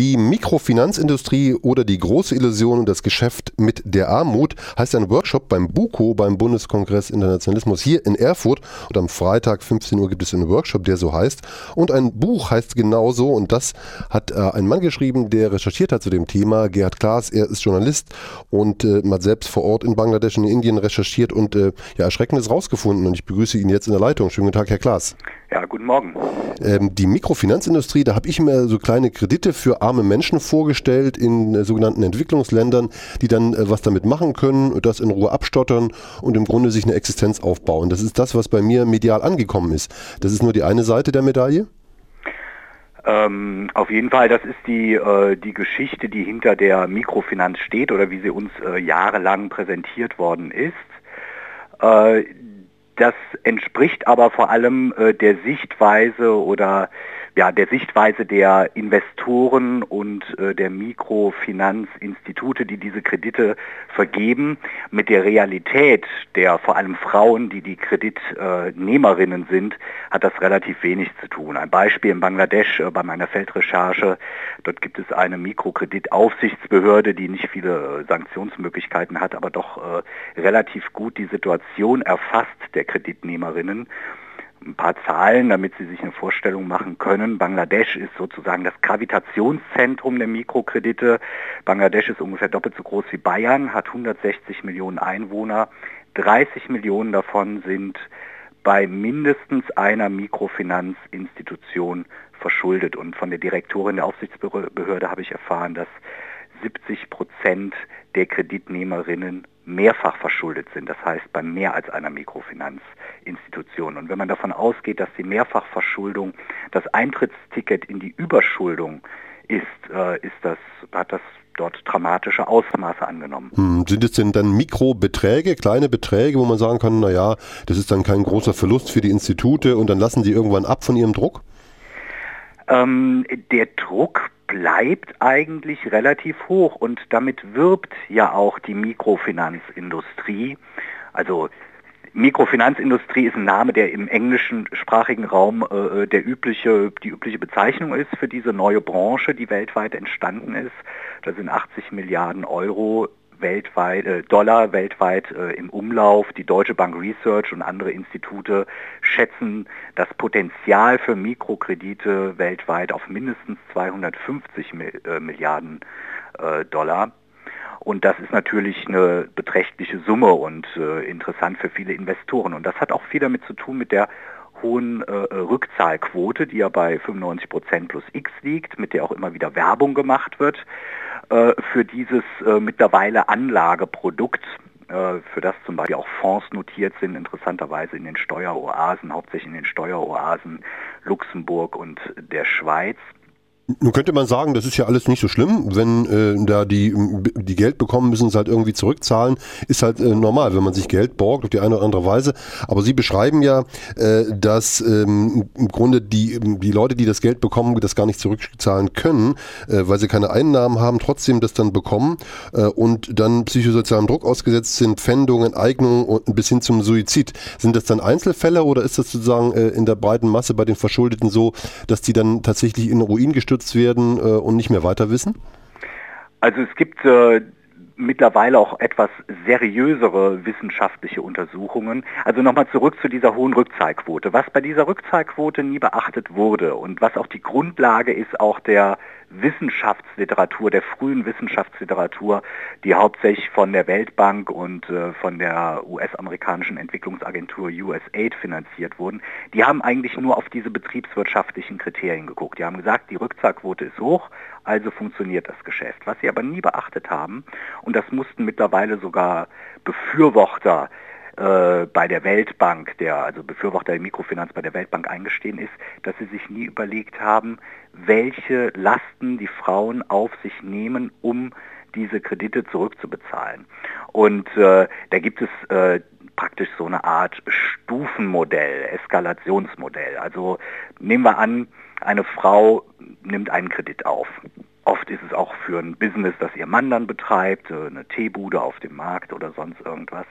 Die Mikrofinanzindustrie oder die große Illusion und das Geschäft mit der Armut heißt ein Workshop beim BUKO, beim Bundeskongress Internationalismus hier in Erfurt. Und am Freitag 15 Uhr gibt es einen Workshop, der so heißt. Und ein Buch heißt genauso. Und das hat äh, ein Mann geschrieben, der recherchiert hat zu dem Thema. Gerhard Klaas, er ist Journalist und äh, hat selbst vor Ort in Bangladesch und in Indien recherchiert und äh, ja, Erschreckendes rausgefunden. Und ich begrüße ihn jetzt in der Leitung. Schönen guten Tag, Herr Klaas. Ja, guten Morgen. Ähm, die Mikrofinanzindustrie, da habe ich mir so kleine Kredite für arme Menschen vorgestellt in äh, sogenannten Entwicklungsländern, die dann äh, was damit machen können, das in Ruhe abstottern und im Grunde sich eine Existenz aufbauen. Das ist das, was bei mir medial angekommen ist. Das ist nur die eine Seite der Medaille. Ähm, auf jeden Fall, das ist die, äh, die Geschichte, die hinter der Mikrofinanz steht oder wie sie uns äh, jahrelang präsentiert worden ist. Das entspricht aber vor allem äh, der Sichtweise oder ja, der Sichtweise der Investoren und äh, der Mikrofinanzinstitute, die diese Kredite vergeben, mit der Realität der vor allem Frauen, die die Kreditnehmerinnen sind, hat das relativ wenig zu tun. Ein Beispiel in Bangladesch äh, bei meiner Feldrecherche, dort gibt es eine Mikrokreditaufsichtsbehörde, die nicht viele äh, Sanktionsmöglichkeiten hat, aber doch äh, relativ gut die Situation erfasst der Kreditnehmerinnen ein paar Zahlen, damit Sie sich eine Vorstellung machen können. Bangladesch ist sozusagen das Gravitationszentrum der Mikrokredite. Bangladesch ist ungefähr doppelt so groß wie Bayern, hat 160 Millionen Einwohner. 30 Millionen davon sind bei mindestens einer Mikrofinanzinstitution verschuldet. Und von der Direktorin der Aufsichtsbehörde habe ich erfahren, dass 70 Prozent der Kreditnehmerinnen mehrfach verschuldet sind, das heißt bei mehr als einer Mikrofinanzinstitution. Und wenn man davon ausgeht, dass die Mehrfachverschuldung das Eintrittsticket in die Überschuldung ist, äh, ist das, hat das dort dramatische Ausmaße angenommen. Hm, sind es denn dann Mikrobeträge, kleine Beträge, wo man sagen kann, naja, das ist dann kein großer Verlust für die Institute und dann lassen sie irgendwann ab von ihrem Druck? Ähm, der Druck bleibt eigentlich relativ hoch und damit wirbt ja auch die Mikrofinanzindustrie. Also Mikrofinanzindustrie ist ein Name, der im englischen sprachigen Raum äh, der übliche, die übliche Bezeichnung ist für diese neue Branche, die weltweit entstanden ist. Da sind 80 Milliarden Euro weltweit, äh, Dollar weltweit äh, im Umlauf. Die Deutsche Bank Research und andere Institute schätzen das Potenzial für Mikrokredite weltweit auf mindestens 250 äh, Milliarden äh, Dollar. Und das ist natürlich eine beträchtliche Summe und äh, interessant für viele Investoren. Und das hat auch viel damit zu tun mit der hohen äh, Rückzahlquote, die ja bei 95 Prozent plus X liegt, mit der auch immer wieder Werbung gemacht wird. Äh, für dieses äh, mittlerweile Anlageprodukt, äh, für das zum Beispiel auch Fonds notiert sind, interessanterweise in den Steueroasen, hauptsächlich in den Steueroasen Luxemburg und der Schweiz. Nun könnte man sagen, das ist ja alles nicht so schlimm, wenn äh, da die, die Geld bekommen, müssen sie halt irgendwie zurückzahlen, ist halt äh, normal, wenn man sich Geld borgt auf die eine oder andere Weise. Aber Sie beschreiben ja, äh, dass ähm, im Grunde die, die Leute, die das Geld bekommen, das gar nicht zurückzahlen können, äh, weil sie keine Einnahmen haben, trotzdem das dann bekommen äh, und dann psychosozialem Druck ausgesetzt sind, Pfändung, Enteignung und bis hin zum Suizid. Sind das dann Einzelfälle oder ist das sozusagen äh, in der breiten Masse bei den Verschuldeten so, dass die dann tatsächlich in Ruin gestürzt abgestürzt werden äh, und nicht mehr weiter wissen? Also es gibt äh, mittlerweile auch etwas seriösere wissenschaftliche Untersuchungen. Also nochmal zurück zu dieser hohen Rückzahlquote. Was bei dieser Rückzahlquote nie beachtet wurde und was auch die Grundlage ist auch der Wissenschaftsliteratur, der frühen Wissenschaftsliteratur, die hauptsächlich von der Weltbank und äh, von der US-amerikanischen Entwicklungsagentur USAID finanziert wurden, die haben eigentlich nur auf diese betriebswirtschaftlichen Kriterien geguckt. Die haben gesagt, die Rückzahlquote ist hoch, also funktioniert das Geschäft. Was sie aber nie beachtet haben, und das mussten mittlerweile sogar Befürworter bei der Weltbank, der also Befürworter der Mikrofinanz bei der Weltbank eingestehen ist, dass sie sich nie überlegt haben, welche Lasten die Frauen auf sich nehmen, um diese Kredite zurückzubezahlen. Und äh, da gibt es äh, praktisch so eine Art Stufenmodell, Eskalationsmodell. Also nehmen wir an, eine Frau nimmt einen Kredit auf. Oft ist es auch für ein Business, das ihr Mann dann betreibt, äh, eine Teebude auf dem Markt oder sonst irgendwas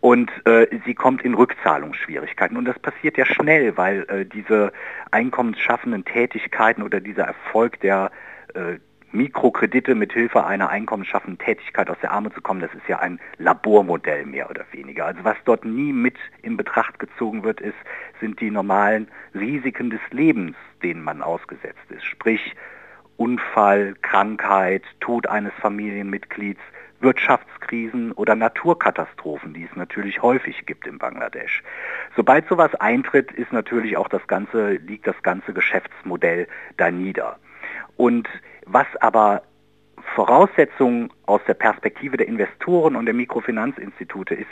und äh, sie kommt in Rückzahlungsschwierigkeiten. Und das passiert ja schnell, weil äh, diese einkommensschaffenden Tätigkeiten oder dieser Erfolg der äh, Mikrokredite mit Hilfe einer einkommensschaffenden Tätigkeit aus der Armut zu kommen, das ist ja ein Labormodell mehr oder weniger. Also was dort nie mit in Betracht gezogen wird, ist, sind die normalen Risiken des Lebens, denen man ausgesetzt ist. Sprich Unfall, Krankheit, Tod eines Familienmitglieds, Wirtschaftskrisen oder Naturkatastrophen, die es natürlich häufig gibt in Bangladesch. Sobald sowas eintritt, ist natürlich auch das ganze, liegt das ganze Geschäftsmodell da nieder. Und was aber Voraussetzung aus der Perspektive der Investoren und der Mikrofinanzinstitute ist,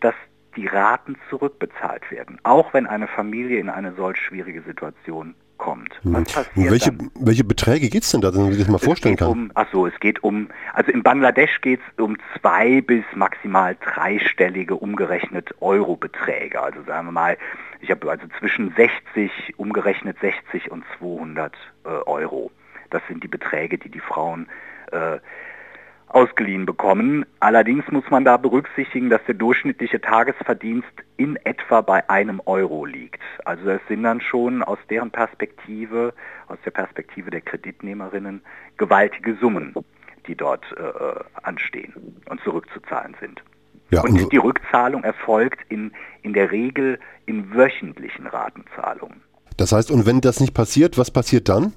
dass die Raten zurückbezahlt werden, auch wenn eine Familie in eine solch schwierige Situation kommt. Was hm. passiert welche, dann? welche Beträge geht es denn da, dass man sich das mal vorstellen kann? Um, achso, es geht um, also in Bangladesch geht es um zwei bis maximal dreistellige umgerechnet Eurobeträge. Also sagen wir mal, ich habe also zwischen 60, umgerechnet 60 und 200 äh, Euro. Das sind die Beträge, die die Frauen äh, ausgeliehen bekommen. Allerdings muss man da berücksichtigen, dass der durchschnittliche Tagesverdienst in etwa bei einem Euro liegt. Also das sind dann schon aus deren Perspektive, aus der Perspektive der Kreditnehmerinnen, gewaltige Summen, die dort äh, anstehen und zurückzuzahlen sind. Ja, und, und die Rückzahlung erfolgt in, in der Regel in wöchentlichen Ratenzahlungen. Das heißt, und wenn das nicht passiert, was passiert dann?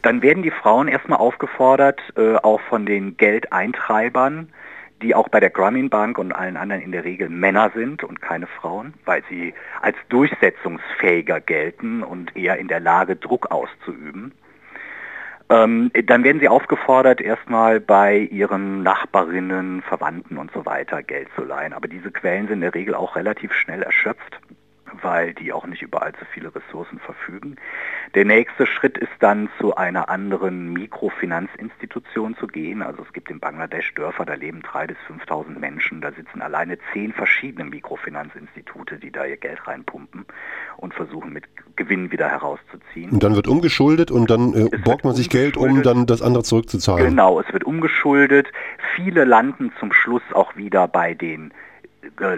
Dann werden die Frauen erstmal aufgefordert, äh, auch von den Geldeintreibern, die auch bei der Grameen Bank und allen anderen in der Regel Männer sind und keine Frauen, weil sie als durchsetzungsfähiger gelten und eher in der Lage, Druck auszuüben. Ähm, dann werden sie aufgefordert, erstmal bei ihren Nachbarinnen, Verwandten und so weiter Geld zu leihen. Aber diese Quellen sind in der Regel auch relativ schnell erschöpft weil die auch nicht über allzu viele Ressourcen verfügen. Der nächste Schritt ist dann zu einer anderen Mikrofinanzinstitution zu gehen. Also es gibt in Bangladesch Dörfer, da leben 3.000 bis 5.000 Menschen. Da sitzen alleine zehn verschiedene Mikrofinanzinstitute, die da ihr Geld reinpumpen und versuchen mit Gewinn wieder herauszuziehen. Und dann wird umgeschuldet und dann äh, borgt man sich Geld, um dann das andere zurückzuzahlen. Genau, es wird umgeschuldet. Viele landen zum Schluss auch wieder bei den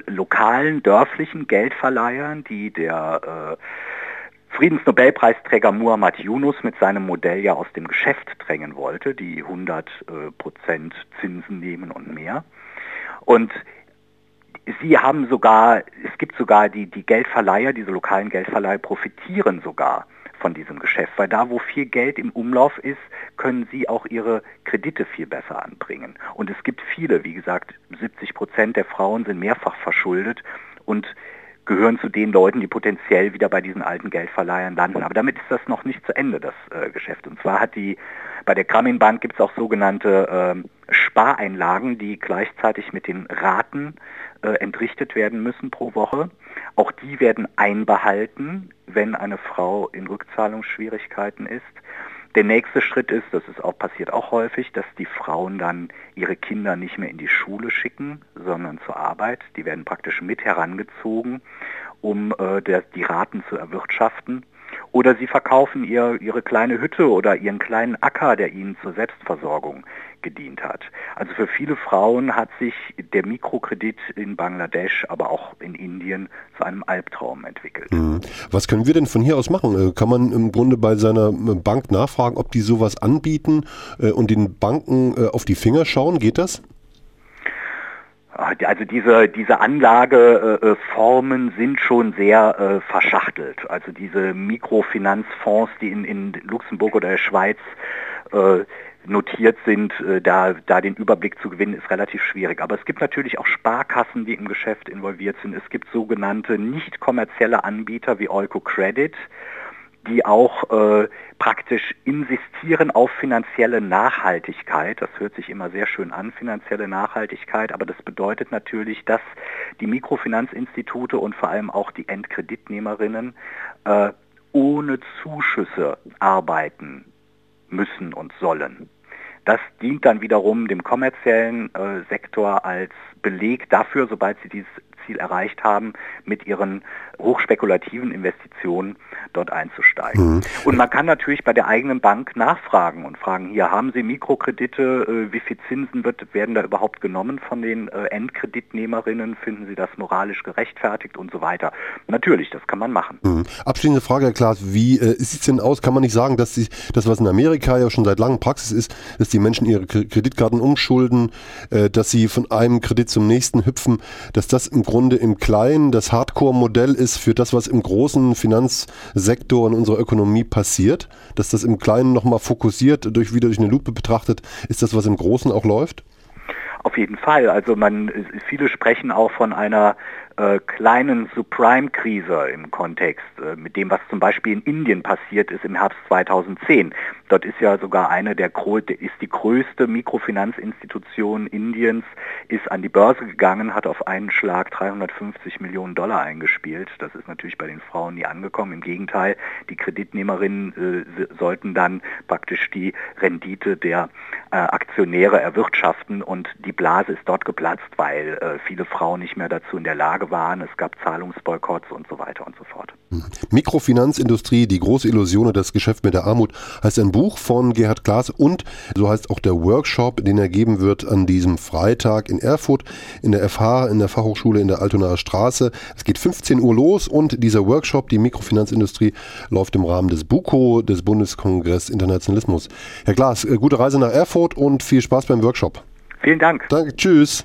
lokalen, dörflichen Geldverleihern, die der äh, Friedensnobelpreisträger Muhammad Yunus mit seinem Modell ja aus dem Geschäft drängen wollte, die 100 äh, Prozent Zinsen nehmen und mehr. Und sie haben sogar, es gibt sogar die, die Geldverleiher, diese lokalen Geldverleiher profitieren sogar von diesem Geschäft, weil da, wo viel Geld im Umlauf ist, können sie auch ihre Kredite viel besser anbringen. Und es gibt viele, wie gesagt, 70 Prozent der Frauen sind mehrfach verschuldet und gehören zu den Leuten, die potenziell wieder bei diesen alten Geldverleihern landen. Aber damit ist das noch nicht zu Ende, das äh, Geschäft. Und zwar hat die, bei der Grameen Bank gibt es auch sogenannte äh, Spareinlagen, die gleichzeitig mit den Raten äh, entrichtet werden müssen pro Woche. Auch die werden einbehalten, wenn eine Frau in Rückzahlungsschwierigkeiten ist. Der nächste Schritt ist, das ist auch passiert auch häufig, dass die Frauen dann ihre Kinder nicht mehr in die Schule schicken, sondern zur Arbeit. Die werden praktisch mit herangezogen, um äh, der, die Raten zu erwirtschaften. Oder sie verkaufen ihr, ihre kleine Hütte oder ihren kleinen Acker, der ihnen zur Selbstversorgung gedient hat. Also für viele Frauen hat sich der Mikrokredit in Bangladesch, aber auch in Indien zu einem Albtraum entwickelt. Mhm. Was können wir denn von hier aus machen? Äh, kann man im Grunde bei seiner äh, Bank nachfragen, ob die sowas anbieten äh, und den Banken auf die Finger schauen? Geht das? Ah, also diese, diese Anlageformen sind schon sehr äh, verschachtelt. Also diese Mikrofinanzfonds, die in, in Luxemburg oder der Schweiz äh, notiert sind, äh, da, da den Überblick zu gewinnen, ist relativ schwierig. Aber es gibt natürlich auch Sparkassen, die im Geschäft involviert sind. Es gibt sogenannte nicht kommerzielle Anbieter wie Olco Credit, die auch äh, praktisch insistieren auf finanzielle Nachhaltigkeit. Das hört sich immer sehr schön an, finanzielle Nachhaltigkeit, aber das bedeutet natürlich, dass die Mikrofinanzinstitute und vor allem auch die Endkreditnehmerinnen äh, ohne Zuschüsse arbeiten müssen und sollen. Das dient dann wiederum dem kommerziellen äh, Sektor als Beleg dafür, sobald sie dieses Ziel erreicht haben, mit ihren hochspekulativen Investitionen dort einzusteigen. Mhm. Und man kann natürlich bei der eigenen Bank nachfragen und fragen, hier haben Sie Mikrokredite, äh, wie viel Zinsen wird, werden da überhaupt genommen von den äh, Endkreditnehmerinnen, finden Sie das moralisch gerechtfertigt und so weiter. Natürlich, das kann man machen. Mhm. Abschließende Frage, Herr Klaas, wie äh, sieht es denn aus? Kann man nicht sagen, dass die, das, was in Amerika ja schon seit langem Praxis ist, dass die Menschen ihre Kreditkarten umschulden, äh, dass sie von einem Kredit zum nächsten hüpfen, dass das im Grunde im Kleinen das Hardcore-Modell ist für das, was im großen Finanzsektor in unserer Ökonomie passiert, dass das im Kleinen nochmal fokussiert, durch wieder durch eine Lupe betrachtet, ist das, was im Großen auch läuft? Auf jeden Fall. Also man, viele sprechen auch von einer äh, kleinen Subprime-Krise im Kontext äh, mit dem, was zum Beispiel in Indien passiert ist im Herbst 2010. Dort ist ja sogar eine der ist die größte Mikrofinanzinstitution Indiens, ist an die Börse gegangen, hat auf einen Schlag 350 Millionen Dollar eingespielt. Das ist natürlich bei den Frauen nie angekommen. Im Gegenteil, die Kreditnehmerinnen äh, sollten dann praktisch die Rendite der äh, Aktionäre erwirtschaften und die Blase ist dort geplatzt, weil äh, viele Frauen nicht mehr dazu in der Lage waren. Es gab Zahlungsboykotts und so weiter und so fort. Mikrofinanzindustrie, die große Illusion und das Geschäft mit der Armut, heißt ein Buch von Gerhard Klaas und so heißt auch der Workshop, den er geben wird an diesem Freitag in Erfurt in der FH, in der Fachhochschule in der Altonaer Straße. Es geht 15 Uhr los und dieser Workshop, die Mikrofinanzindustrie, läuft im Rahmen des BUKO, des Bundeskongress Internationalismus. Herr Klaas, äh, gute Reise nach Erfurt und viel Spaß beim Workshop. Vielen Dank. Danke, tschüss.